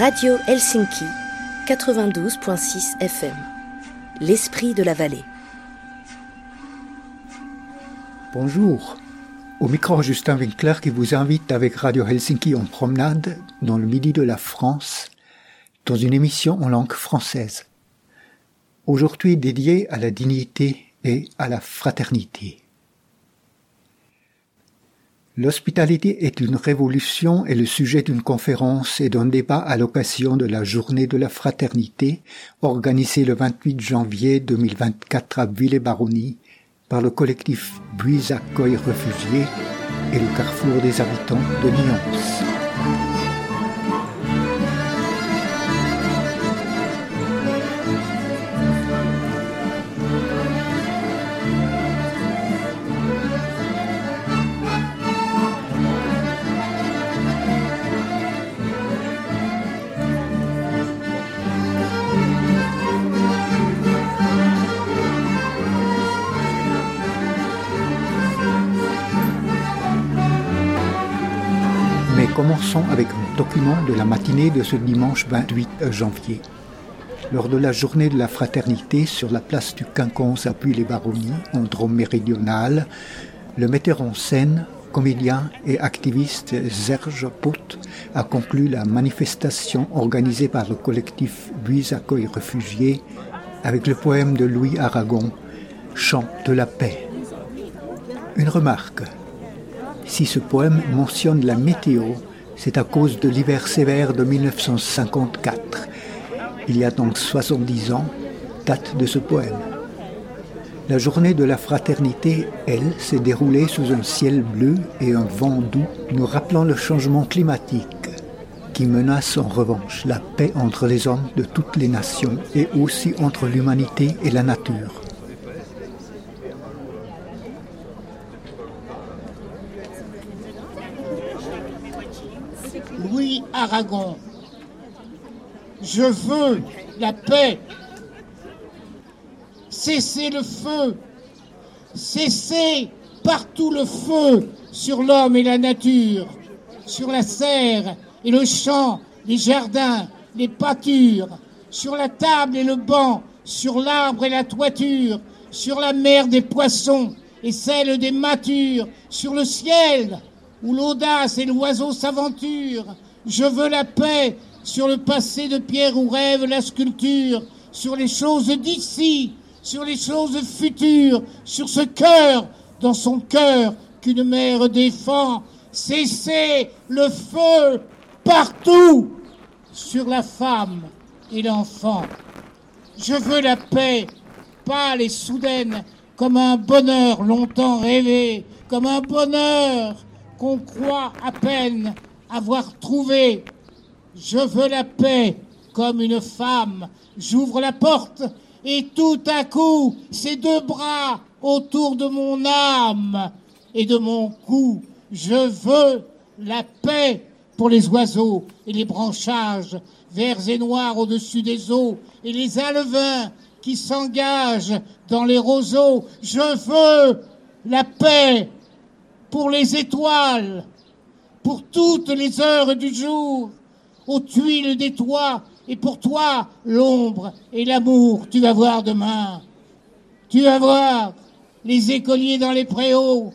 Radio Helsinki 92.6 FM. L'esprit de la vallée. Bonjour. Au micro Justin Winkler qui vous invite avec Radio Helsinki en promenade dans le midi de la France dans une émission en langue française. Aujourd'hui dédiée à la dignité et à la fraternité. L'hospitalité est une révolution et le sujet d'une conférence et d'un débat à l'occasion de la journée de la fraternité organisée le 28 janvier 2024 à Villers-Baronnie par le collectif Buis Accueil Réfugiés et le Carrefour des habitants de Nyons. Avec un document de la matinée de ce dimanche 28 janvier. Lors de la journée de la fraternité sur la place du Quinconce à Puy-les-Baronnies, en Drôme méridional, le metteur en scène, comédien et activiste Serge Pot a conclu la manifestation organisée par le collectif Buis Accueil Réfugiés avec le poème de Louis Aragon, Chant de la paix. Une remarque. Si ce poème mentionne la météo, c'est à cause de l'hiver sévère de 1954. Il y a donc 70 ans, date de ce poème. La journée de la fraternité, elle, s'est déroulée sous un ciel bleu et un vent doux, nous rappelant le changement climatique qui menace en revanche la paix entre les hommes de toutes les nations et aussi entre l'humanité et la nature. Je veux la paix. Cessez le feu. Cessez partout le feu sur l'homme et la nature, sur la serre et le champ, les jardins, les pâtures, sur la table et le banc, sur l'arbre et la toiture, sur la mer des poissons et celle des matures, sur le ciel où l'audace et l'oiseau s'aventurent, je veux la paix sur le passé de pierre où rêve la sculpture, sur les choses d'ici, sur les choses futures, sur ce cœur, dans son cœur, qu'une mère défend. Cessez le feu partout sur la femme et l'enfant. Je veux la paix, pâle et soudaine, comme un bonheur longtemps rêvé, comme un bonheur qu'on croit à peine avoir trouvé. Je veux la paix comme une femme. J'ouvre la porte et tout à coup, ces deux bras autour de mon âme et de mon cou. Je veux la paix pour les oiseaux et les branchages verts et noirs au-dessus des eaux et les alevins qui s'engagent dans les roseaux. Je veux la paix pour les étoiles pour toutes les heures du jour, aux tuiles des toits, et pour toi, l'ombre et l'amour, tu vas voir demain. Tu vas voir les écoliers dans les préaux,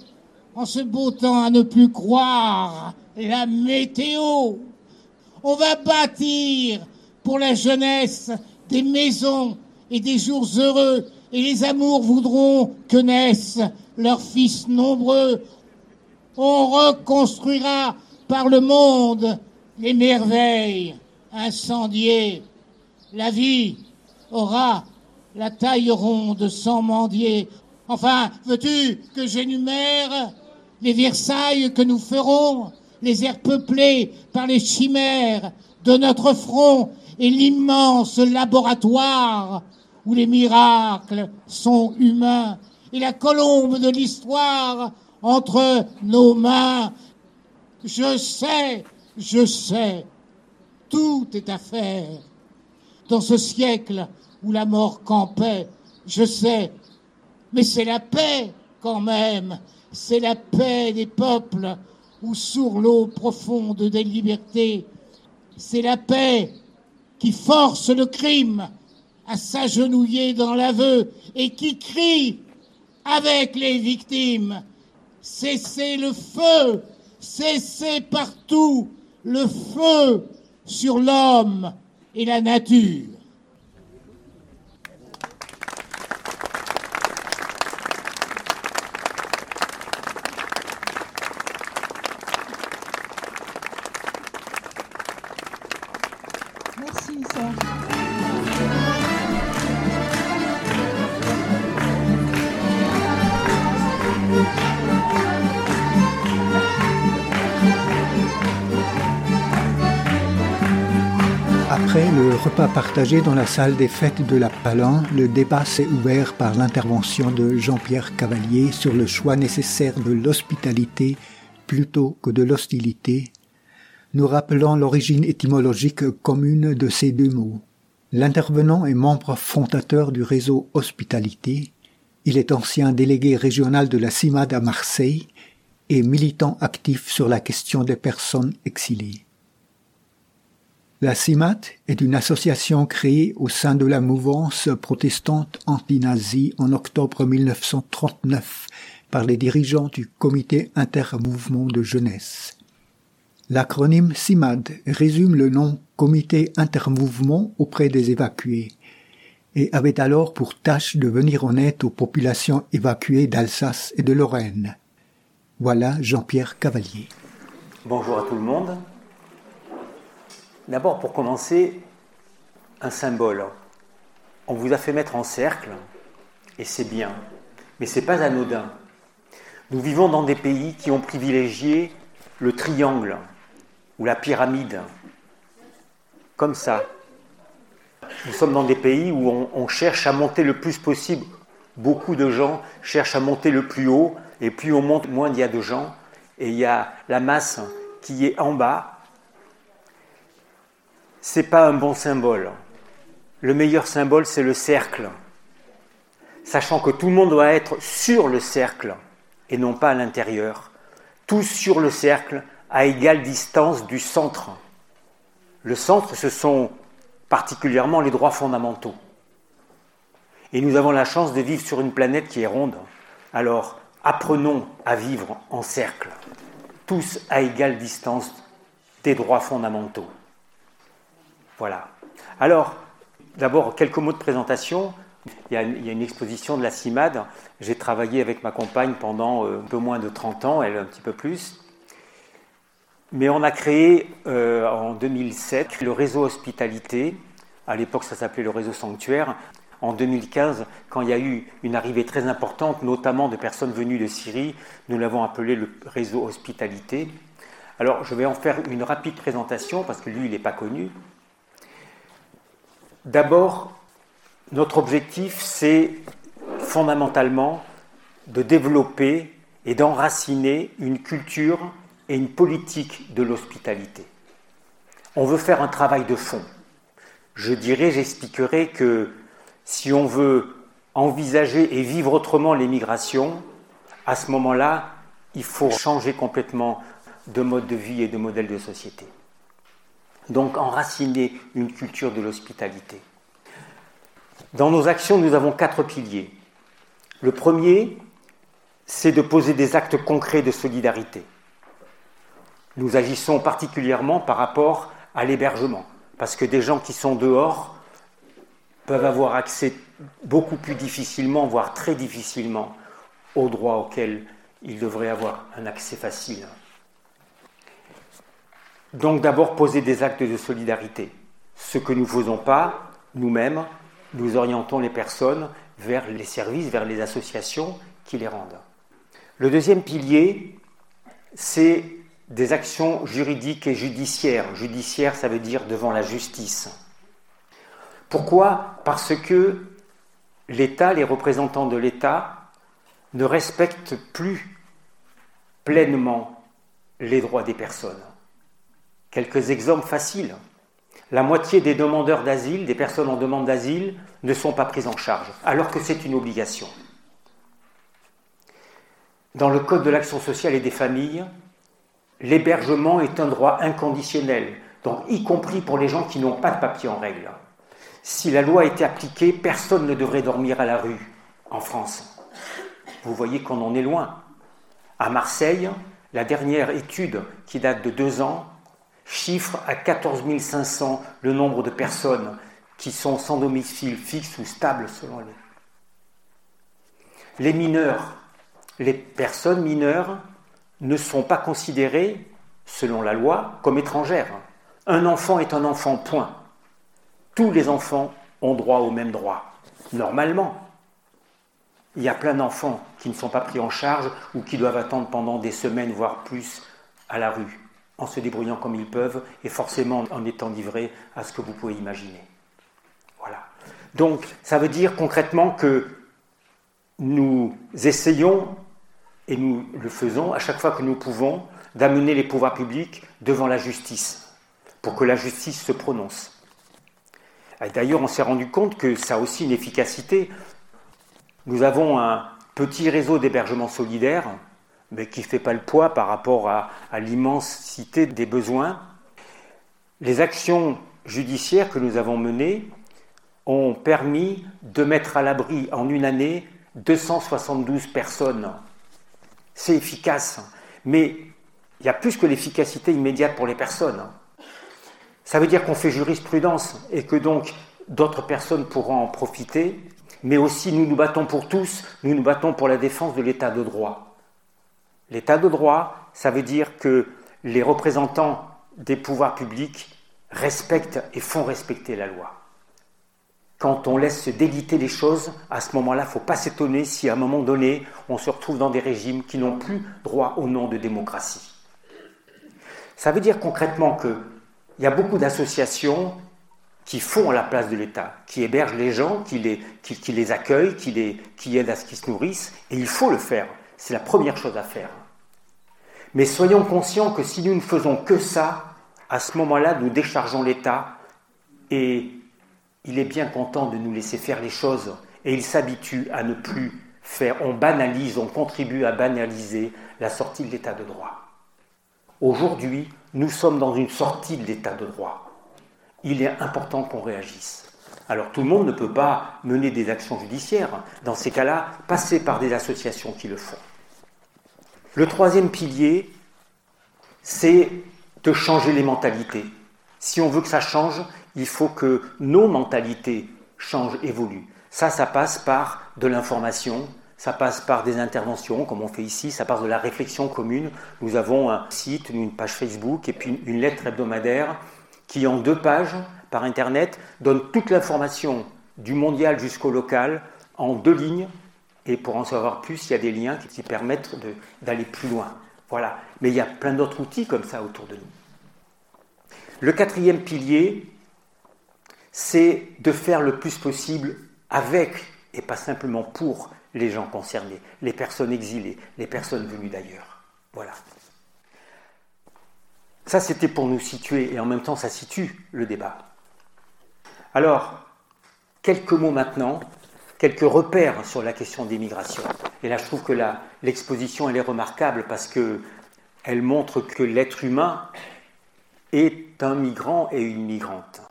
en ce beau temps à ne plus croire la météo. On va bâtir pour la jeunesse des maisons et des jours heureux, et les amours voudront que naissent leurs fils nombreux. On reconstruira par le monde les merveilles incendiées. La vie aura la taille ronde sans mendier. Enfin, veux-tu que j'énumère les Versailles que nous ferons, les airs peuplés par les chimères de notre front et l'immense laboratoire où les miracles sont humains et la colombe de l'histoire entre nos mains. Je sais, je sais, tout est à faire. Dans ce siècle où la mort campait, je sais, mais c'est la paix quand même, c'est la paix des peuples où sur l'eau profonde des libertés, c'est la paix qui force le crime à s'agenouiller dans l'aveu et qui crie avec les victimes. Cessez le feu, cessez partout le feu sur l'homme et la nature. Après le repas partagé dans la salle des fêtes de la Palan, le débat s'est ouvert par l'intervention de Jean-Pierre Cavalier sur le choix nécessaire de l'hospitalité plutôt que de l'hostilité, nous rappelant l'origine étymologique commune de ces deux mots. L'intervenant est membre fondateur du réseau Hospitalité. Il est ancien délégué régional de la CIMAD à Marseille et militant actif sur la question des personnes exilées. La CIMAT est une association créée au sein de la mouvance protestante anti-nazie en octobre 1939 par les dirigeants du comité intermouvement de jeunesse. L'acronyme CIMAD résume le nom Comité intermouvement auprès des évacués et avait alors pour tâche de venir en aide aux populations évacuées d'Alsace et de Lorraine. Voilà Jean-Pierre Cavalier. Bonjour à tout le monde. D'abord, pour commencer, un symbole. On vous a fait mettre en cercle, et c'est bien, mais ce n'est pas anodin. Nous vivons dans des pays qui ont privilégié le triangle ou la pyramide, comme ça. Nous sommes dans des pays où on, cherche à monter le plus possible. Beaucoup de gens cherchent à monter le plus haut, et plus on monte, moins il y a de gens, et il y a la masse qui est en bas, c'est pas un bon symbole. Le meilleur symbole, c'est le cercle. Sachant que tout le monde doit être sur le cercle et non pas à l'intérieur. Tous sur le cercle à égale distance du centre. Le centre, ce sont particulièrement les droits fondamentaux. Et nous avons la chance de vivre sur une planète qui est ronde. Alors, apprenons à vivre en cercle, tous à égale distance des droits fondamentaux. Voilà. Alors, d'abord, quelques mots de présentation. Il y, a une, exposition de la CIMAD. J'ai travaillé avec ma compagne pendant euh, un peu moins de 30 ans, elle un petit peu plus. Mais on a créé euh, en 2007 le réseau hospitalité. À l'époque, ça s'appelait le réseau sanctuaire. En 2015, quand il y a eu une arrivée très importante, notamment de personnes venues de Syrie, nous l'avons appelé le réseau hospitalité. Alors, je vais en faire une rapide présentation parce que lui, il n'est pas connu. D'abord, notre objectif, c'est fondamentalement de développer et d'enraciner une culture et une politique de l'hospitalité. On veut faire un travail de fond. Je dirais, j'expliquerai que si on veut envisager et vivre autrement les migrations, à ce moment-là, il faut changer complètement de mode de vie et de modèle de société. Donc enraciner une culture de l'hospitalité. Dans nos actions, nous avons quatre piliers. Le premier, c'est de poser des actes concrets de solidarité. Nous agissons particulièrement par rapport à l'hébergement, parce que des gens qui sont dehors peuvent avoir accès beaucoup plus difficilement, voire très difficilement, aux droits auxquels ils devraient avoir un accès facile. Donc d'abord poser des actes de solidarité. Ce que nous ne faisons pas nous-mêmes, nous orientons les personnes vers les services, vers les associations qui les rendent. Le deuxième pilier, c'est des actions juridiques et judiciaires. Judiciaire, ça veut dire devant la justice. Pourquoi? Parce que l'État, les représentants de l'État, ne respectent plus pleinement les droits des personnes. Quelques exemples faciles. La moitié des demandeurs d'asile, des personnes en demande d'asile, ne sont pas prises en charge, alors que c'est une obligation. Dans le Code de l'action sociale et des familles, l'hébergement est un droit inconditionnel. donc y compris pour les gens qui n'ont pas de papier en règle. Si la loi était appliquée, personne ne devrait dormir à la rue en France. Vous voyez qu'on en est loin. À Marseille, la dernière étude, qui date de deux ans, chiffre à 14 500 le nombre de personnes qui sont sans domicile fixe ou stable selon les. Les mineurs, les personnes mineures ne sont pas considérées, selon la loi, comme étrangères. Un enfant est un enfant, point. Tous les enfants ont droit au même droit, normalement. Il y a plein d'enfants qui ne sont pas pris en charge ou qui doivent attendre pendant des semaines, voire plus, à la rue, en se débrouillant comme ils peuvent et forcément en étant livrés à ce que vous pouvez imaginer. Voilà. Donc, ça veut dire concrètement que nous essayons, et nous le faisons à chaque fois que nous pouvons, d'amener les pouvoirs publics devant la justice, pour que la justice se prononce. D'ailleurs, on s'est rendu compte que ça a aussi une efficacité. Nous avons un petit réseau d'hébergement solidaire, mais qui ne fait pas le poids par rapport à, l'immensité des besoins. Les actions judiciaires que nous avons menées ont permis de mettre à l'abri en une année 272 personnes. C'est efficace, mais il y a plus que l'efficacité immédiate pour les personnes. Ça veut dire qu'on fait jurisprudence et que donc d'autres personnes pourront en profiter, mais aussi nous nous battons pour tous, nous nous battons pour la défense de l'état de droit. L'état de droit, ça veut dire que les représentants des pouvoirs publics respectent et font respecter la loi quand on laisse se déliter les choses, à ce moment-là, il ne faut pas s'étonner si à un moment donné, on se retrouve dans des régimes qui n'ont plus droit au nom de démocratie. Ça veut dire concrètement qu'il y a beaucoup d'associations qui font la place de l'État, qui hébergent les gens, qui les, qui, les accueillent, qui, les, qui aident à ce qu'ils se nourrissent, et il faut le faire. C'est la première chose à faire. Mais soyons conscients que si nous ne faisons que ça, à ce moment-là, nous déchargeons l'État et il est bien content de nous laisser faire les choses et il s'habitue à ne plus faire. On banalise, on contribue à banaliser la sortie de l'état de droit. Aujourd'hui, nous sommes dans une sortie de l'état de droit. Il est important qu'on réagisse. Alors tout le monde ne peut pas mener des actions judiciaires. Dans ces cas-là, passer par des associations qui le font. Le troisième pilier, c'est de changer les mentalités. Si on veut que ça change, il faut que nos mentalités changent, évoluent. Ça, ça passe par de l'information, ça passe par des interventions, comme on fait ici, ça passe de la réflexion commune. Nous avons un site, une page Facebook et puis une lettre hebdomadaire qui, en deux pages par Internet, donne toute l'information du mondial jusqu'au local en deux lignes. Et pour en savoir plus, il y a des liens qui permettent d'aller plus loin. Voilà. Mais il y a plein d'autres outils comme ça autour de nous. Le quatrième pilier, c'est de faire le plus possible avec et pas simplement pour les gens concernés, les personnes exilées, les personnes venues d'ailleurs. Voilà. Ça, c'était pour nous situer, et en même temps, ça situe le débat. Alors, quelques mots maintenant, quelques repères sur la question des migrations. Et là, je trouve que l'exposition, elle est remarquable parce qu'elle montre que l'être humain est un migrant et une migrante.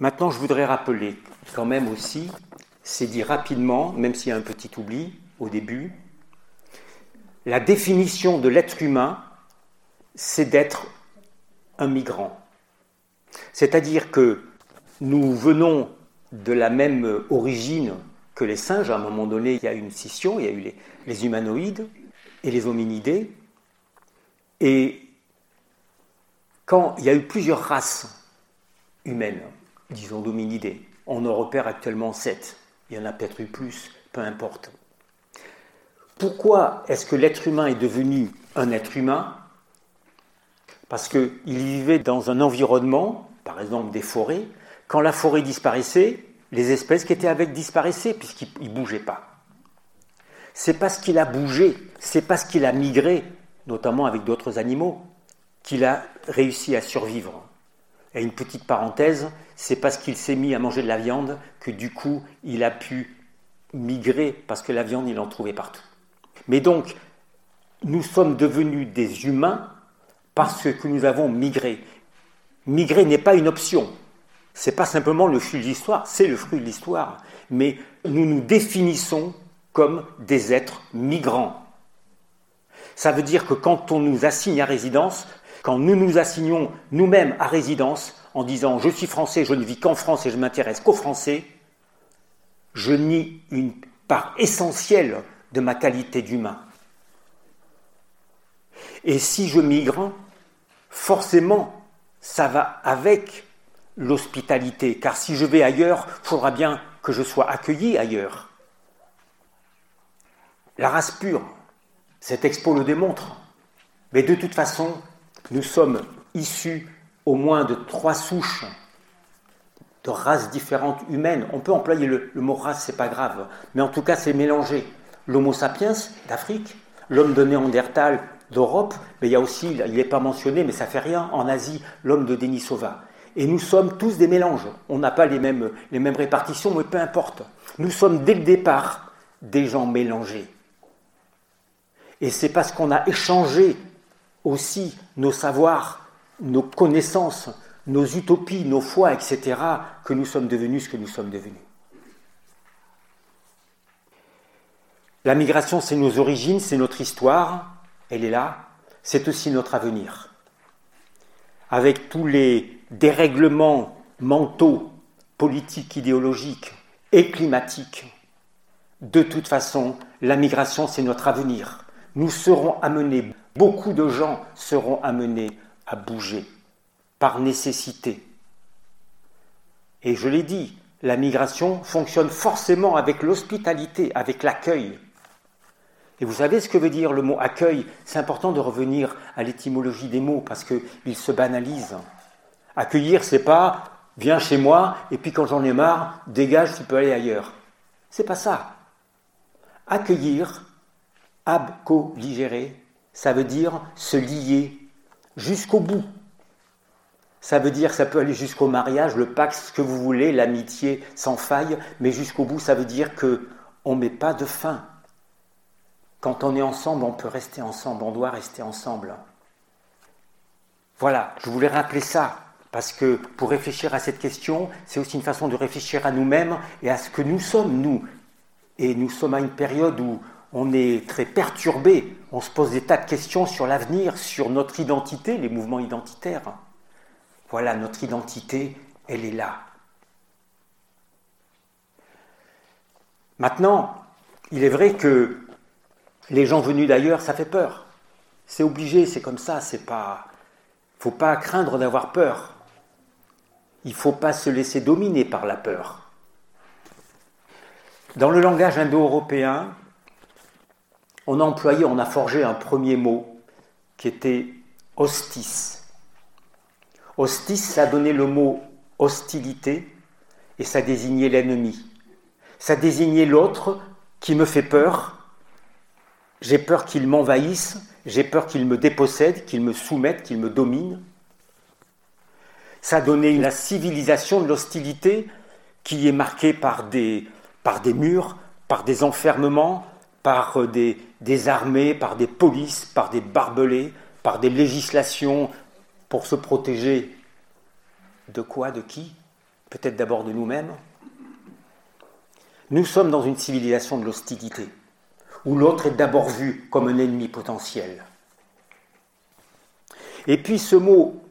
Maintenant, je voudrais rappeler quand même aussi, c'est dit rapidement, même s'il y a un petit oubli au début, la définition de l'être humain, c'est d'être un migrant. C'est-à-dire que nous venons de la même origine que les singes. À un moment donné, il y a eu une scission, il y a eu les, les humanoïdes et les hominidés. Et quand il y a eu plusieurs races humaines, disons d'hominidés. On en repère actuellement sept. Il y en a peut-être eu plus, peu importe. Pourquoi est-ce que l'être humain est devenu un être humain? Parce qu'il vivait dans un environnement, par exemple des forêts. Quand la forêt disparaissait, les espèces qui étaient avec disparaissaient puisqu'il ne bougeait pas. C'est parce qu'il a bougé, c'est parce qu'il a migré, notamment avec d'autres animaux, qu'il a réussi à survivre. Et une petite parenthèse, c'est parce qu'il s'est mis à manger de la viande que du coup il a pu migrer parce que la viande il en trouvait partout. Mais donc nous sommes devenus des humains parce que nous avons migré. Migrer n'est pas une option. C'est pas simplement le fruit de l'histoire, c'est le fruit de l'histoire. Mais nous nous définissons comme des êtres migrants. Ça veut dire que quand on nous assigne à résidence, quand nous nous assignons nous-mêmes à résidence en disant je suis français, je ne vis qu'en France et je m'intéresse qu'aux Français, je nie une part essentielle de ma qualité d'humain. Et si je migre, forcément, ça va avec l'hospitalité, car si je vais ailleurs, il faudra bien que je sois accueilli ailleurs. La race pure, cette expo le démontre, mais de toute façon, nous sommes issus au moins de trois souches de races différentes humaines. On peut employer le, mot race, c'est pas grave, mais en tout cas, c'est mélangé. L'Homo sapiens d'Afrique, l'homme de Néandertal d'Europe, mais il y a aussi, il n'est pas mentionné, mais ça fait rien, en Asie, l'homme de Denisova. Et nous sommes tous des mélanges. On n'a pas les mêmes, les mêmes répartitions, mais peu importe. Nous sommes dès le départ des gens mélangés. Et c'est parce qu'on a échangé aussi nos savoirs, nos connaissances, nos utopies, nos foi, etc., que nous sommes devenus ce que nous sommes devenus. La migration, c'est nos origines, c'est notre histoire, elle est là, c'est aussi notre avenir. Avec tous les dérèglements mentaux, politiques, idéologiques et climatiques, de toute façon, la migration, c'est notre avenir. Nous serons amenés, beaucoup de gens seront amenés à bouger par nécessité. Et je l'ai dit, la migration fonctionne forcément avec l'hospitalité, avec l'accueil. Et vous savez ce que veut dire le mot accueil? C'est important de revenir à l'étymologie des mots parce qu'ils se banalisent. Accueillir, c'est pas viens chez moi et puis quand j'en ai marre, dégage, tu peux aller ailleurs. C'est pas ça. Accueillir, abco-ligérer, ça veut dire se lier jusqu'au bout. Ça veut dire, ça peut aller jusqu'au mariage, le pacte, ce que vous voulez, l'amitié sans faille, mais jusqu'au bout, ça veut dire que on met pas de fin. Quand on est ensemble, on peut rester ensemble, on doit rester ensemble. Voilà, je voulais rappeler ça, parce que pour réfléchir à cette question, c'est aussi une façon de réfléchir à nous-mêmes et à ce que nous sommes, nous. Et nous sommes à une période où on est très perturbé, on se pose des tas de questions sur l'avenir, sur notre identité, les mouvements identitaires. Voilà, notre identité, elle est là. Maintenant, il est vrai que les gens venus d'ailleurs, ça fait peur. C'est obligé, c'est comme ça, c'est pas. Faut pas craindre d'avoir peur. Il faut pas se laisser dominer par la peur. Dans le langage indo-européen, on a employé, on a forgé un premier mot qui était hostis. Hostis, ça donnait le mot hostilité et ça désignait l'ennemi. Ça désignait l'autre qui me fait peur. J'ai peur qu'il m'envahisse, j'ai peur qu'il me dépossède, qu'il me soumette, qu'il me domine. Ça donnait la civilisation de l'hostilité qui est marquée par des, par des murs, par des enfermements, par des, des armées, par des polices, par des barbelés, par des législations pour se protéger de quoi, de qui? Peut-être d'abord de nous-mêmes Nous sommes dans une civilisation de l'hostilité, où l'autre est d'abord vu comme un ennemi potentiel. Et puis ce mot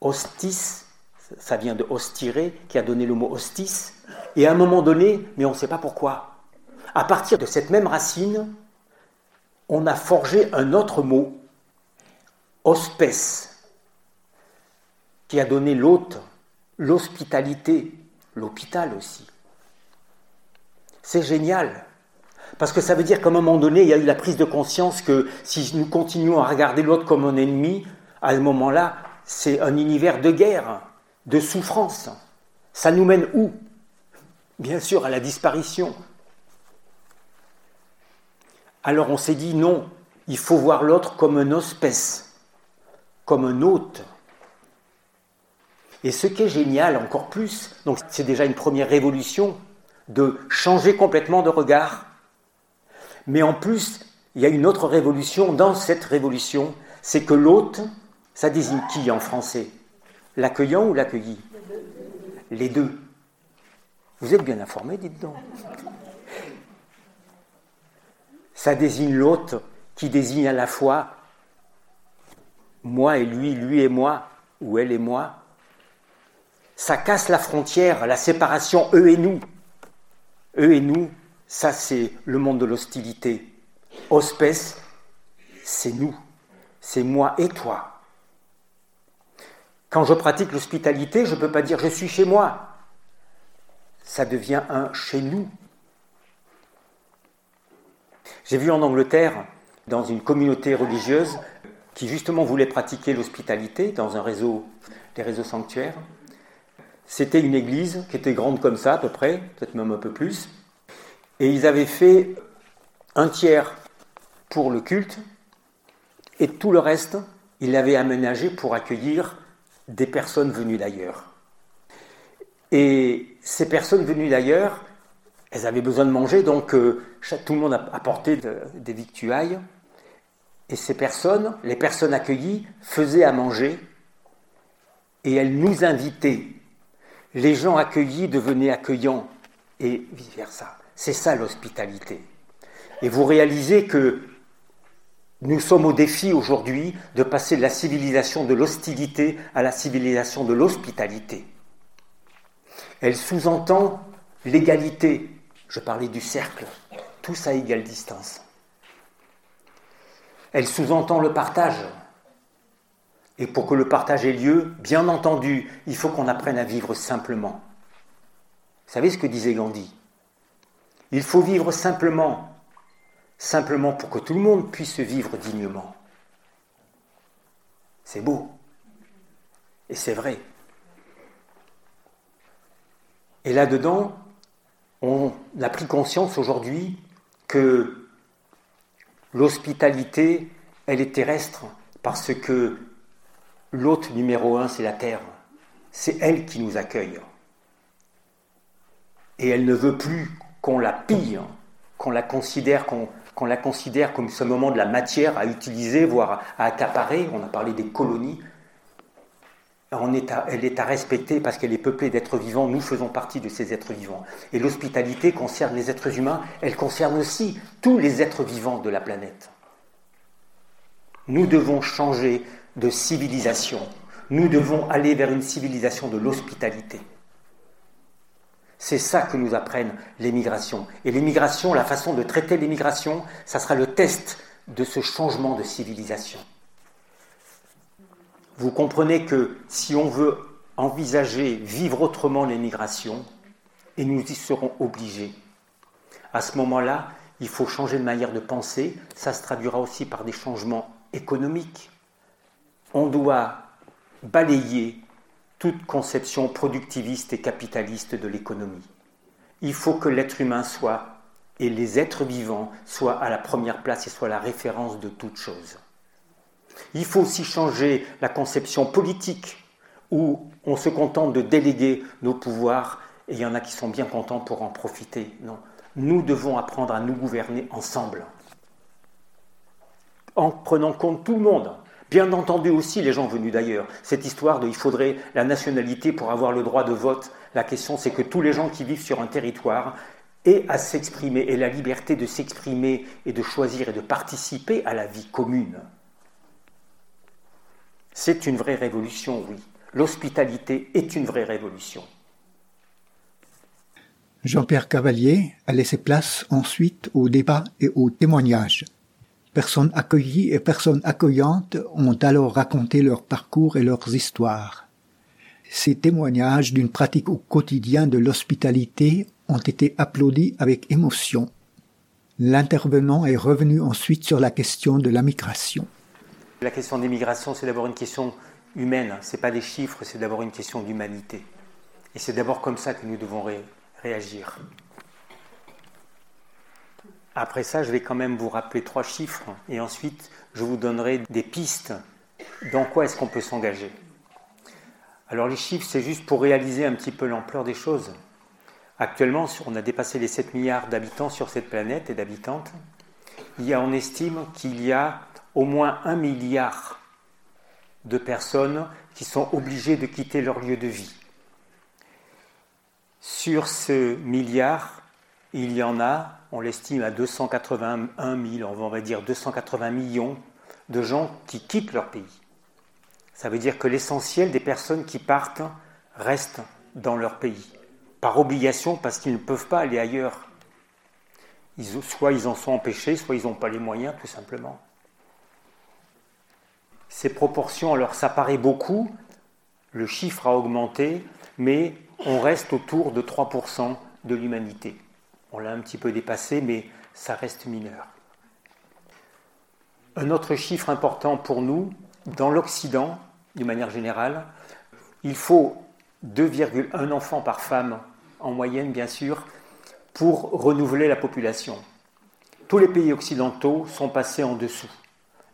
hostis, ça vient de hostire, qui a donné le mot hostis, et à un moment donné, mais on ne sait pas pourquoi, à partir de cette même racine, on a forgé un autre mot, hospes, qui a donné l'hôte, l'hospitalité, l'hôpital aussi. C'est génial. Parce que ça veut dire qu'à un moment donné, il y a eu la prise de conscience que si nous continuons à regarder l'autre comme un ennemi, à ce moment-là, c'est un univers de guerre, de souffrance. Ça nous mène où? Bien sûr, à la disparition. Alors on s'est dit non, il faut voir l'autre comme un hospès, comme un hôte. Et ce qui est génial encore plus, donc c'est déjà une première révolution de changer complètement de regard. Mais en plus, il y a une autre révolution dans cette révolution, c'est que l'hôte, Ça désigne qui en français? L'accueillant ou l'accueilli? Les deux. Vous êtes bien informés, dites donc. Ça désigne l'hôte qui désigne à la fois moi et lui, lui et moi, ou elle et moi. Ça casse la frontière, la séparation, eux et nous. Eux et nous, ça c'est le monde de l'hostilité. Hospes, c'est nous, c'est moi et toi. Quand je pratique l'hospitalité, je ne peux pas dire je suis chez moi. Ça devient un chez nous. J'ai vu en Angleterre, dans une communauté religieuse, qui justement voulait pratiquer l'hospitalité dans un réseau, des réseaux sanctuaires. C'était une église qui était grande comme ça à peu près, peut-être même un peu plus. Et ils avaient fait un tiers pour le culte et tout le reste, ils l'avaient aménagé pour accueillir des personnes venues d'ailleurs. Et ces personnes venues d'ailleurs, elles avaient besoin de manger, donc euh, tout le monde apportait des victuailles. Et ces personnes, les personnes accueillies, faisaient à manger et elles nous invitaient. Les gens accueillis devenaient accueillants et vice-versa. C'est ça l'hospitalité. Et vous réalisez que nous sommes au défi aujourd'hui de passer de la civilisation de l'hostilité à la civilisation de l'hospitalité. Elle sous-entend l'égalité. Je parlais du cercle, tous à égale distance. Elle sous-entend le partage. Et pour que le partage ait lieu, bien entendu, il faut qu'on apprenne à vivre simplement. Vous savez ce que disait Gandhi? Il faut vivre simplement, simplement pour que tout le monde puisse vivre dignement. C'est beau. Et c'est vrai. Et là-dedans, on a pris conscience aujourd'hui que l'hospitalité, elle est terrestre parce que l'hôte numéro un, c'est la terre. C'est elle qui nous accueille. Et elle ne veut plus qu'on la pille, qu'on la considère, qu'on la considère comme ce moment de la matière à utiliser, voire à accaparer. On a parlé des colonies. elle est à respecter parce qu'elle est peuplée d'êtres vivants. Nous faisons partie de ces êtres vivants. Et l'hospitalité concerne les êtres humains. Elle concerne aussi tous les êtres vivants de la planète. Nous devons changer de civilisation. Nous devons aller vers une civilisation de l'hospitalité. C'est ça que nous apprennent les migrations. Et les migrations, la façon de traiter les migrations, ça sera le test de ce changement de civilisation. Vous comprenez que si on veut envisager vivre autrement les migrations, et nous y serons obligés, à ce moment-là, il faut changer de manière de penser. Ça se traduira aussi par des changements économiques. On doit balayer toute conception productiviste et capitaliste de l'économie. Il faut que l'être humain soit, et les êtres vivants soient à la première place et soient la référence de toute chose. Il faut aussi changer la conception politique, où on se contente de déléguer nos pouvoirs, et il y en a qui sont bien contents pour en profiter. Non, nous devons apprendre à nous gouverner ensemble, en prenant compte tout le monde, Bien entendu aussi les gens venus d'ailleurs. Cette histoire de il faudrait la nationalité pour avoir le droit de vote. La question c'est que tous les gens qui vivent sur un territoire aient à s'exprimer et la liberté de s'exprimer et de choisir et de participer à la vie commune. C'est une vraie révolution, oui. L'hospitalité est une vraie révolution. Jean-Pierre Cavalier a laissé place ensuite au débat et au témoignage. Personnes accueillies et personnes accueillantes ont alors raconté leur parcours et leurs histoires. Ces témoignages d'une pratique au quotidien de l'hospitalité ont été applaudis avec émotion. L'intervenant est revenu ensuite sur la question de la migration. La question des migrations, c'est d'abord une question humaine, ce n'est pas des chiffres, c'est d'abord une question d'humanité. Et c'est d'abord comme ça que nous devons réagir. Après ça, je vais quand même vous rappeler trois chiffres et ensuite je vous donnerai des pistes dans quoi est-ce qu'on peut s'engager. Alors les chiffres, c'est juste pour réaliser un petit peu l'ampleur des choses. Actuellement, on a dépassé les 7 milliards d'habitants sur cette planète et d'habitantes. Il y a, on estime qu'il y a au moins un milliard de personnes qui sont obligées de quitter leur lieu de vie. Sur ce milliard, il y en a, on l'estime à 281 000, on va dire 280 millions de gens qui quittent leur pays. Ça veut dire que l'essentiel des personnes qui partent restent dans leur pays, par obligation parce qu'ils ne peuvent pas aller ailleurs. soit ils en sont empêchés, soit ils n'ont pas les moyens, tout simplement. Ces proportions, alors ça paraît beaucoup, le chiffre a augmenté, mais on reste autour de 3% de l'humanité. On l'a un petit peu dépassé, mais ça reste mineur. Un autre chiffre important pour nous, dans l'Occident, d'une manière générale, il faut 2,1 enfants par femme, en moyenne bien sûr, pour renouveler la population. Tous les pays occidentaux sont passés en dessous.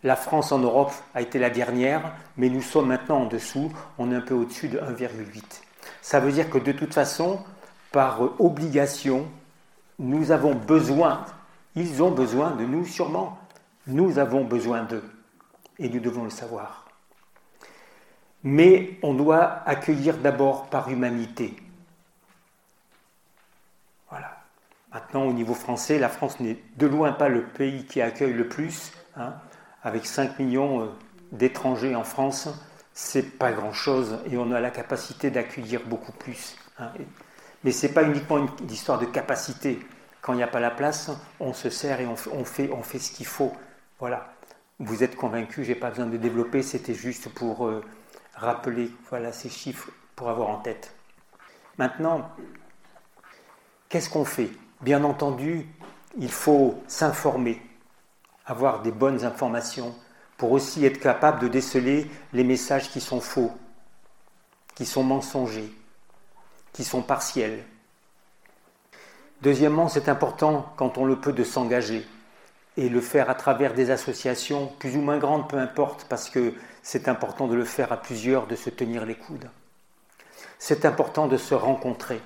La France en Europe a été la dernière, mais nous sommes maintenant en dessous, on est un peu au-dessus de 1,8. Ça veut dire que de toute façon, par obligation, nous avons besoin, ils ont besoin de nous sûrement, nous avons besoin d'eux, et nous devons le savoir. Mais on doit accueillir d'abord par humanité. Voilà. Maintenant, au niveau français, la France n'est de loin pas le pays qui accueille le plus. Hein avec 5 millions euh, d'étrangers en France, c'est pas grand-chose et on a la capacité d'accueillir beaucoup plus. Hein. Mais ce n'est pas uniquement une, histoire de capacité. Quand il n'y a pas la place, on se sert et on, fait, ce qu'il faut. Voilà. Vous êtes convaincus, je n'ai pas besoin de développer, c'était juste pour euh, rappeler voilà, ces chiffres pour avoir en tête. Maintenant, qu'est-ce qu'on fait? Bien entendu, il faut s'informer avoir des bonnes informations, pour aussi être capable de déceler les messages qui sont faux, qui sont mensongers, qui sont partiels. Deuxièmement, c'est important, quand on le peut, de s'engager et le faire à travers des associations, plus ou moins grandes, peu importe, parce que c'est important de le faire à plusieurs, de se tenir les coudes. C'est important de se rencontrer.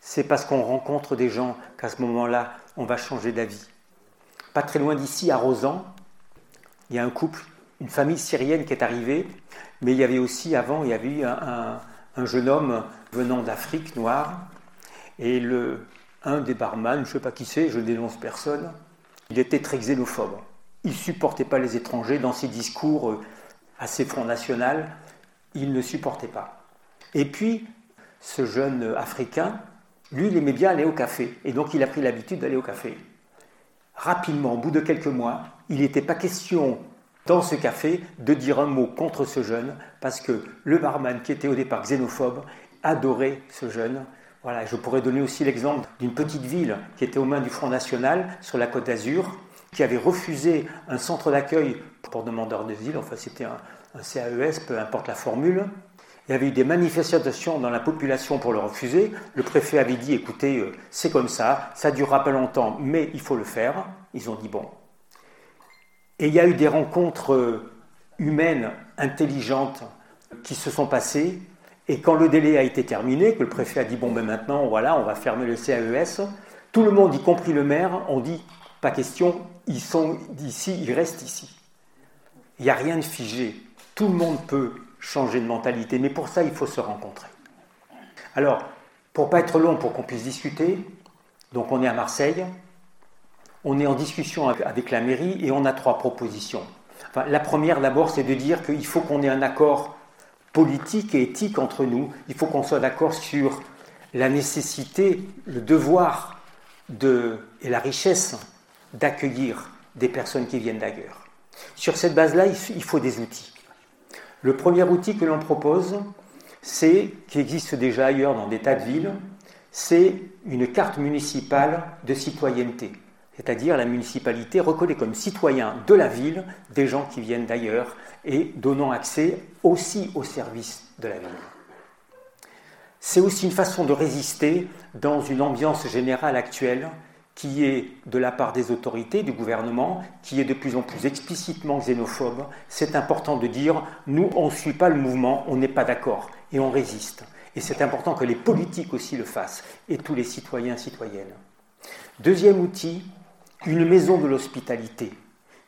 C'est parce qu'on rencontre des gens qu'à ce moment-là, on va changer d'avis. Pas très loin d'ici, à Rosan, il y a un couple, une famille syrienne qui est arrivée, mais il y avait aussi avant, il y avait eu un, jeune homme venant d'Afrique noire, et le, un des barman, je ne sais pas qui c'est, je dénonce personne, il était très xénophobe. Il ne supportait pas les étrangers dans ses discours euh, assez Front National, il ne supportait pas. Et puis, ce jeune Africain, lui, il aimait bien aller au café, et donc il a pris l'habitude d'aller au café rapidement, au bout de quelques mois, il n'était pas question dans ce café de dire un mot contre ce jeune, parce que le barman, qui était au départ xénophobe, adorait ce jeune. Voilà, je pourrais donner aussi l'exemple d'une petite ville qui était aux mains du Front National sur la côte d'Azur, qui avait refusé un centre d'accueil pour demandeurs d'asile, enfin c'était un, un CAES, peu importe la formule, il y avait eu des manifestations dans la population pour le refuser. Le préfet avait dit écoutez, euh, c'est comme ça, ça durera pas longtemps, mais il faut le faire. Ils ont dit bon. Et il y a eu des rencontres euh, humaines, intelligentes, qui se sont passées. Et quand le délai a été terminé, que le préfet a dit bon, ben maintenant, voilà, on va fermer le CAES, tout le monde, y compris le maire, ont dit pas question, ils sont ici, ils restent ici. Il n'y a rien de figé. Tout le monde peut changer de mentalité. Mais pour ça, il faut se rencontrer. Alors, pour pas être long, pour qu'on puisse discuter, donc on est à Marseille, on est en discussion avec la mairie et on a trois propositions. la première, d'abord, c'est de dire qu'il faut qu'on ait un accord politique et éthique entre nous. Il faut qu'on soit d'accord sur la nécessité, le devoir de, et la richesse d'accueillir des personnes qui viennent d'ailleurs. Sur cette base-là, il faut des outils. Le premier outil que l'on propose, c'est, qui existe déjà ailleurs dans des tas de villes, c'est une carte municipale de citoyenneté. C'est-à-dire la municipalité reconnaît comme citoyens de la ville des gens qui viennent d'ailleurs et donnant accès aussi aux services de la ville. C'est aussi une façon de résister dans une ambiance générale actuelle qui est de la part des autorités, du gouvernement, qui est de plus en plus explicitement xénophobe, c'est important de dire, nous, on ne suit pas le mouvement, on n'est pas d'accord, et on résiste. Et c'est important que les politiques aussi le fassent, et tous les citoyens citoyennes. Deuxième outil, une maison de l'hospitalité.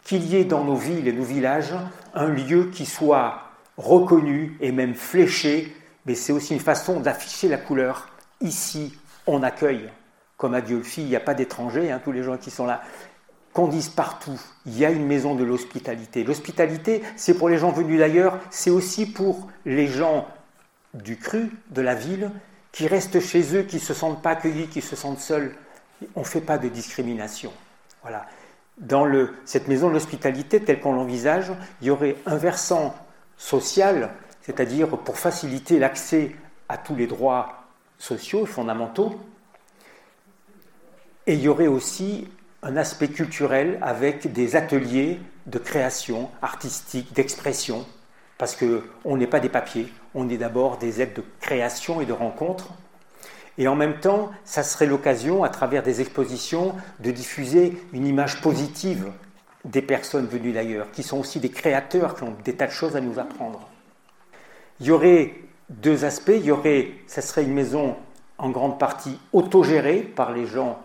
Qu'il y ait dans nos villes et nos villages un lieu qui soit reconnu et même fléché, mais c'est aussi une façon d'afficher la couleur. Ici, on accueille, comme à Diolfi, il n'y a pas d'étrangers, hein, tous les gens qui sont là. Qu'on dise partout, il y a une maison de l'hospitalité. L'hospitalité, c'est pour les gens venus d'ailleurs, c'est aussi pour les gens du cru, de la ville, qui restent chez eux, qui ne se sentent pas accueillis, qui se sentent seuls. On ne fait pas de discrimination. Voilà. Dans cette maison de l'hospitalité, telle qu'on l'envisage, il y aurait un versant social, c'est-à-dire pour faciliter l'accès à tous les droits sociaux fondamentaux. Et il y aurait aussi un aspect culturel avec des ateliers de création artistique, d'expression, parce qu'on n'est pas des papiers, on est d'abord des aides de création et de rencontre. Et en même temps, ça serait l'occasion, à travers des expositions, de diffuser une image positive des personnes venues d'ailleurs, qui sont aussi des créateurs, qui ont des tas de choses à nous apprendre. Il y aurait deux aspects. Il y aurait, ça serait une maison en grande partie autogérée par les gens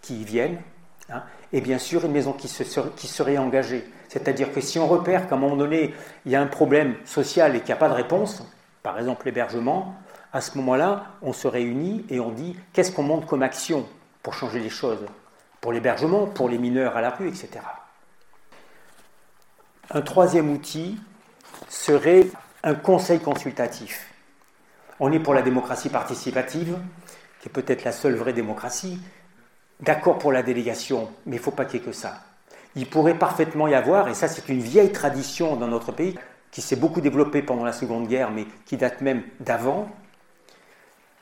qui y viennent, hein, et bien sûr une maison qui, serait, qui serait engagée. C'est-à-dire que si on repère qu'à un moment donné, il y a un problème social et qu'il n'y a pas de réponse, par exemple l'hébergement, à ce moment-là, on se réunit et on dit qu'est-ce qu'on monte comme action pour changer les choses, pour l'hébergement, pour les mineurs à la rue, etc. Un troisième outil serait un conseil consultatif. On est pour la démocratie participative, qui est peut-être la seule vraie démocratie, d'accord pour la délégation, mais il ne faut pas qu'il y ait que ça. Il pourrait parfaitement y avoir, et ça c'est une vieille tradition dans notre pays, qui s'est beaucoup développée pendant la Seconde Guerre, mais qui date même d'avant,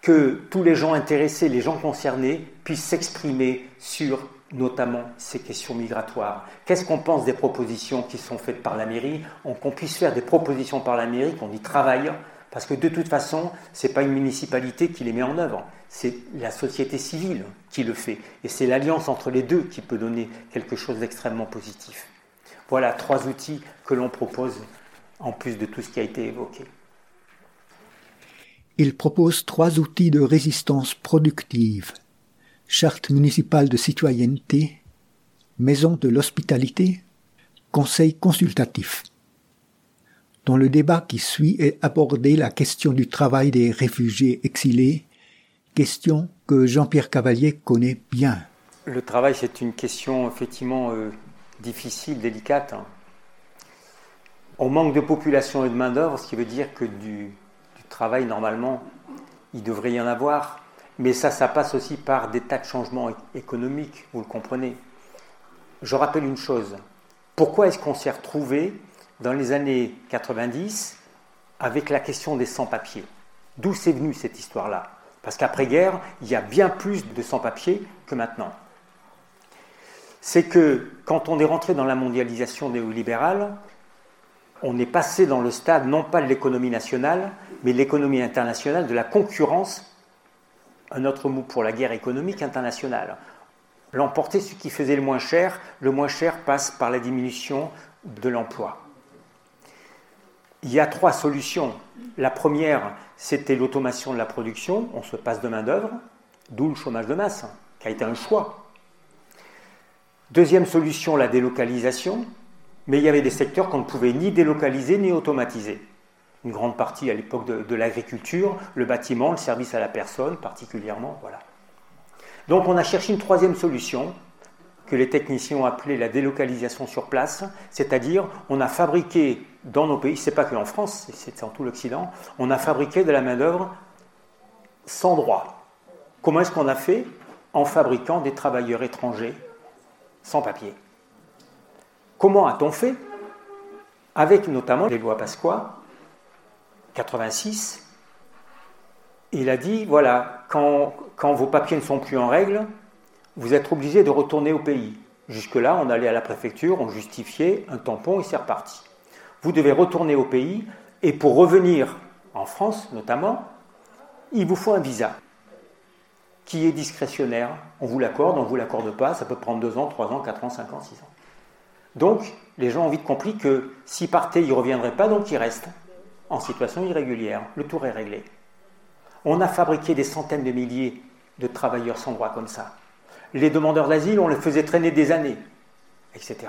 que tous les gens intéressés, les gens concernés, puissent s'exprimer sur notamment ces questions migratoires. Qu'est-ce qu'on pense des propositions qui sont faites par la mairie? Qu'on puisse faire des propositions par la mairie, qu'on y travaille, parce que de toute façon, ce n'est pas une municipalité qui les met en œuvre, c'est la société civile qui le fait. Et c'est l'alliance entre les deux qui peut donner quelque chose d'extrêmement positif. Voilà trois outils que l'on propose en plus de tout ce qui a été évoqué. Il propose trois outils de résistance productive. Charte municipale de citoyenneté, Maison de l'hospitalité, Conseil consultatif. Dans le débat qui suit est abordée la question du travail des réfugiés exilés, question que Jean-Pierre Cavalier connaît bien. Le travail, c'est une question effectivement euh, difficile, délicate. On manque de population et de main-d'œuvre, ce qui veut dire que du, travail, normalement, il devrait y en avoir. Mais ça, ça passe aussi par des tas de changements économiques, vous le comprenez. Je rappelle une chose. Pourquoi est-ce qu'on s'est retrouvé dans les années 90 avec la question des sans-papiers? D'où c'est venu cette histoire-là? Parce qu'après-guerre, il y a bien plus de sans-papiers que maintenant. C'est que quand on est rentré dans la mondialisation néolibérale, on est passé dans le stade non pas de l'économie nationale, mais l'économie internationale, de la concurrence, un autre mot pour la guerre économique internationale. L'emporter ce qui faisait le moins cher, le moins cher passe par la diminution de l'emploi. Il y a trois solutions. La première, c'était l'automation de la production, on se passe de main-d'œuvre, d'où le chômage de masse, qui a été un choix. Deuxième solution, la délocalisation, mais il y avait des secteurs qu'on ne pouvait ni délocaliser ni automatiser. Une grande partie à l'époque de, l'agriculture, le bâtiment, le service à la personne particulièrement. Voilà. Donc on a cherché une troisième solution que les techniciens ont appelée la délocalisation sur place, c'est-à-dire on a fabriqué dans nos pays, c'est pas que en France, c'est en tout l'Occident, on a fabriqué de la main-d'œuvre sans droit. Comment est-ce qu'on a fait? En fabriquant des travailleurs étrangers sans papier. Comment a-t-on fait? Avec notamment les lois Pasqua, 86, il a dit, voilà, quand, quand, vos papiers ne sont plus en règle, vous êtes obligé de retourner au pays. Jusque-là, on allait à la préfecture, on justifiait un tampon et c'est reparti. Vous devez retourner au pays et pour revenir en France notamment, il vous faut un visa qui est discrétionnaire. On vous l'accorde, on ne vous l'accorde pas, ça peut prendre 2 ans, 3 ans, 4 ans, 5 ans, 6 ans. Donc, les gens ont vite compris que s'ils partaient, ils ne reviendraient pas, donc ils restent en situation irrégulière. Le tour est réglé. On a fabriqué des centaines de milliers de travailleurs sans droit comme ça. Les demandeurs d'asile, on les faisait traîner des années, etc.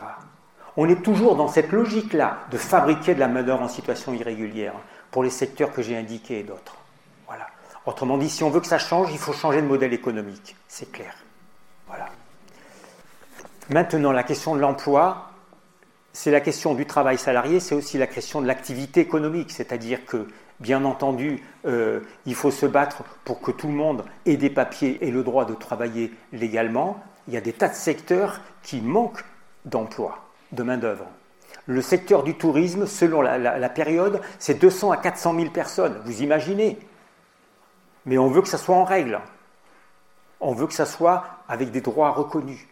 On est toujours dans cette logique-là de fabriquer de la main-d'œuvre en situation irrégulière pour les secteurs que j'ai indiqués et d'autres. Voilà. Autrement dit, si on veut que ça change, il faut changer de modèle économique. C'est clair. Voilà. Maintenant, la question de l'emploi, c'est la question du travail salarié, c'est aussi la question de l'activité économique, c'est-à-dire que, bien entendu, euh, il faut se battre pour que tout le monde ait des papiers et le droit de travailler légalement. Il y a des tas de secteurs qui manquent d'emploi, de main-d'œuvre. Le secteur du tourisme, selon la, période, c'est 200 à 400 000 personnes. Vous imaginez Mais on veut que ça soit en règle. On veut que ça soit avec des droits reconnus.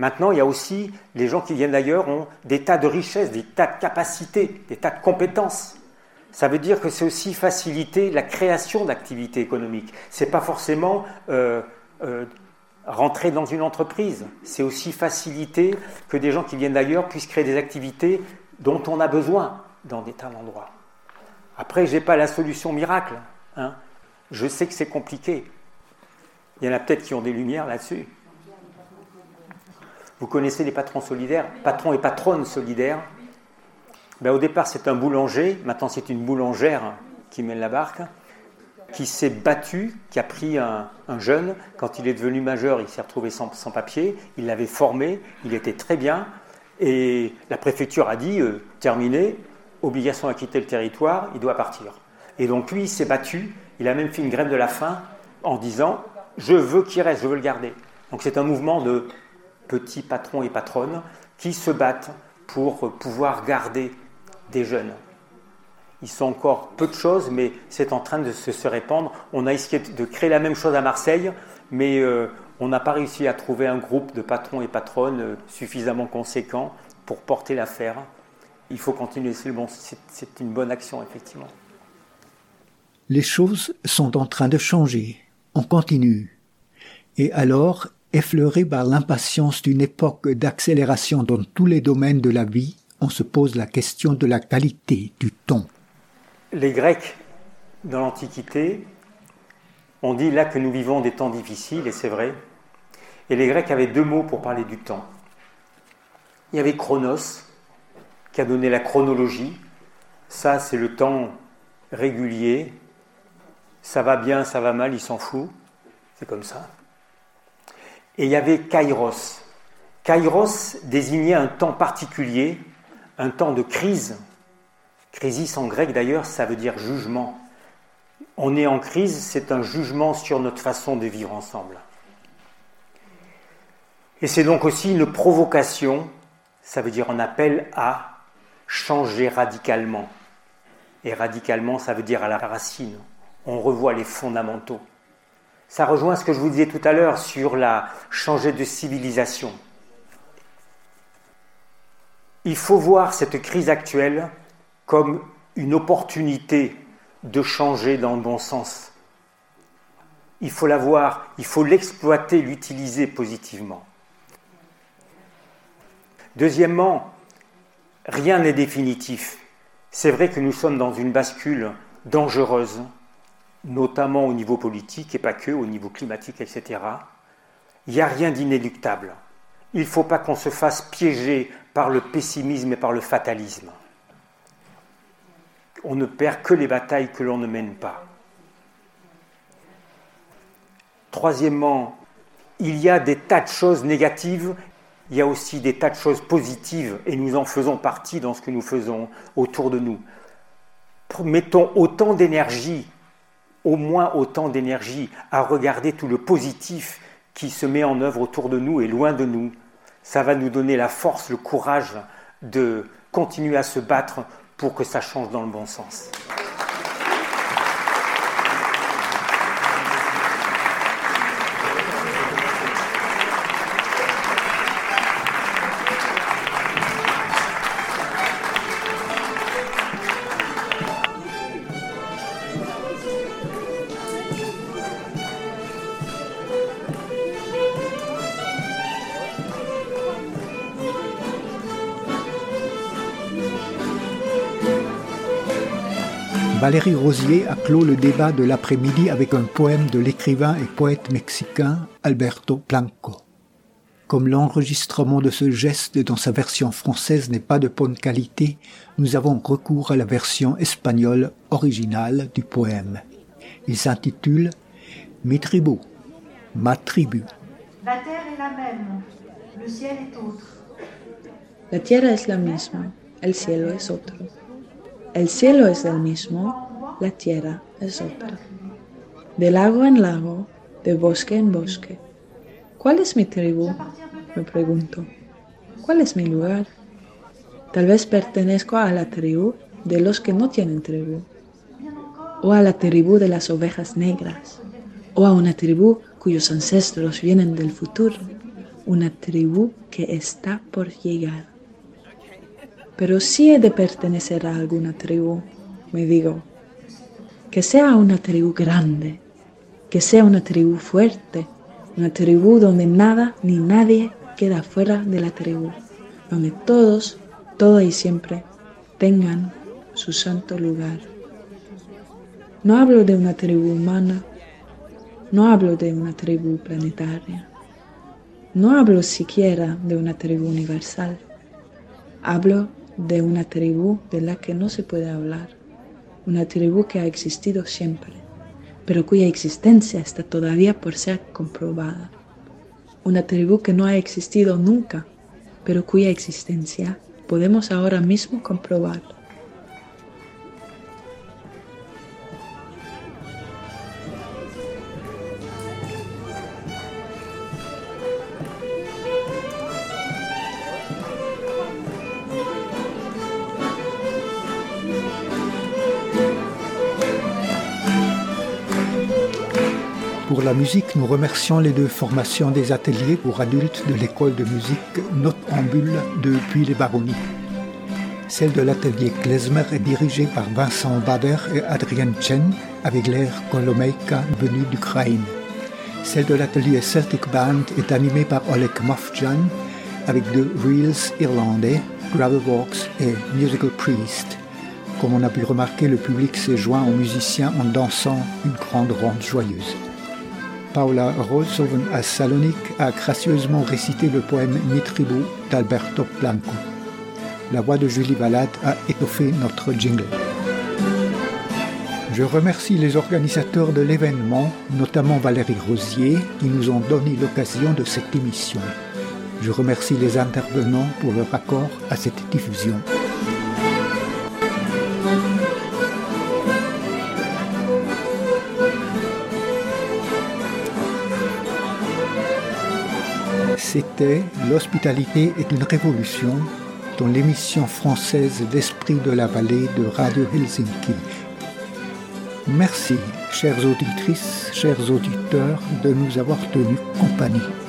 Maintenant, il y a aussi les gens qui viennent d'ailleurs ont des tas de richesses, des tas de capacités, des tas de compétences. Ça veut dire que c'est aussi faciliter la création d'activités économiques. Ce n'est pas forcément euh, euh, rentrer dans une entreprise. C'est aussi faciliter que des gens qui viennent d'ailleurs puissent créer des activités dont on a besoin dans des tas d'endroits. Après, je n'ai pas la solution miracle. Hein. Je sais que c'est compliqué. Il y en a peut-être qui ont des lumières là-dessus. Vous connaissez les patrons solidaires, patrons et patronnes solidaires. Ben, au départ, c'est un boulanger, maintenant c'est une boulangère qui mène la barque, qui s'est battu, qui a pris un, jeune. Quand il est devenu majeur, il s'est retrouvé sans, papier, il l'avait formé, il était très bien. Et la préfecture a dit euh, terminé, obligation à quitter le territoire, il doit partir. Et donc lui, il s'est battu, il a même fait une grève de la faim en disant je veux qu'il reste, je veux le garder. Donc c'est un mouvement de petits patrons et patronnes qui se battent pour pouvoir garder des jeunes. Ils sont encore peu de choses, mais c'est en train de se, répandre. On a essayé de créer la même chose à Marseille, mais euh, on n'a pas réussi à trouver un groupe de patrons et patronnes euh, suffisamment conséquent pour porter l'affaire. Il faut continuer, c'est une bonne action, effectivement. Les choses sont en train de changer. On continue. Et alors, Effleuré par l'impatience d'une époque d'accélération dans tous les domaines de la vie, on se pose la question de la qualité du ton. Les Grecs, dans l'Antiquité, ont dit là que nous vivons des temps difficiles, et c'est vrai. Et les Grecs avaient deux mots pour parler du temps. Il y avait Chronos, qui a donné la chronologie. Ça, c'est le temps régulier. Ça va bien, ça va mal, il s'en fout. C'est comme ça. Et il y avait Kairos. Kairos désignait un temps particulier, un temps de crise. Crisis en grec d'ailleurs, ça veut dire jugement. On est en crise, c'est un jugement sur notre façon de vivre ensemble. Et c'est donc aussi une provocation, ça veut dire un appel à changer radicalement. Et radicalement, ça veut dire à la racine. On revoit les fondamentaux. Ça rejoint ce que je vous disais tout à l'heure sur la changer de civilisation. Il faut voir cette crise actuelle comme une opportunité de changer dans le bon sens. Il faut la voir, il faut l'exploiter, l'utiliser positivement. Deuxièmement, rien n'est définitif. C'est vrai que nous sommes dans une bascule dangereuse notamment au niveau politique et pas que, au niveau climatique, etc. Il n'y a rien d'inéluctable. Il ne faut pas qu'on se fasse piéger par le pessimisme et par le fatalisme. On ne perd que les batailles que l'on ne mène pas. Troisièmement, il y a des tas de choses négatives, il y a aussi des tas de choses positives, et nous en faisons partie dans ce que nous faisons autour de nous. Mettons autant d'énergie au moins autant d'énergie à regarder tout le positif qui se met en œuvre autour de nous et loin de nous. Ça va nous donner la force, le courage de continuer à se battre pour que ça change dans le bon sens. Valérie Rosier a clos le débat de l'après-midi avec un poème de l'écrivain et poète mexicain Alberto Blanco. Comme l'enregistrement de ce geste dans sa version française n'est pas de bonne qualité, nous avons recours à la version espagnole originale du poème. Il s'intitule Mi tribu, ma tribu. La terre est la même, le ciel est autre. La tierra es la misma, el cielo es otro. El cielo es el mismo, la tierra es otra. De lago en lago, de bosque en bosque. ¿Cuál es mi tribu? Me pregunto. ¿Cuál es mi lugar? Tal vez pertenezco a la tribu de los que no tienen tribu, o a la tribu de las ovejas negras, o a una tribu cuyos ancestros vienen del futuro, una tribu que está por llegar. Pero si he de pertenecer a alguna tribu, me digo, que sea una tribu grande, que sea una tribu fuerte, una tribu donde nada ni nadie queda fuera de la tribu, donde todos, todo y siempre, tengan su santo lugar. No hablo de una tribu humana, no hablo de una tribu planetaria, no hablo siquiera de una tribu universal, hablo de una tribu de la que no se puede hablar, una tribu que ha existido siempre pero cuya existencia está todavía por ser comprobada. Una tribu que no ha existido nunca, pero cuya existencia podemos ahora mismo comprobar. Nous remercions les deux formations des ateliers pour adultes de l'école de musique Note en Bulle depuis les Baronnies. Celle de l'atelier Klezmer est dirigée par Vincent Bader et Adrien Chen avec l'air Kolomeika venu d'Ukraine. Celle de l'atelier Celtic Band est animée par Oleg Mofjan avec deux reels irlandais, Gravelbox et Musical Priest. Comme on a pu remarquer, le public s'est joint aux musiciens en dansant une grande ronde joyeuse. Paula Rolsoven à Salonique a gracieusement récité le poème Mitribu d'Alberto Blanco. La voix de Julie Valade a étoffé notre jingle. Je remercie les organisateurs de l'événement, notamment Valérie Rosier, qui nous ont donné l'occasion de cette émission. Je remercie les intervenants pour leur accord à cette diffusion. C'était L'hospitalité est une révolution dans l'émission française L'esprit de la vallée de Radio Helsinki. Merci, chères auditrices, chers auditeurs, de nous avoir tenu compagnie.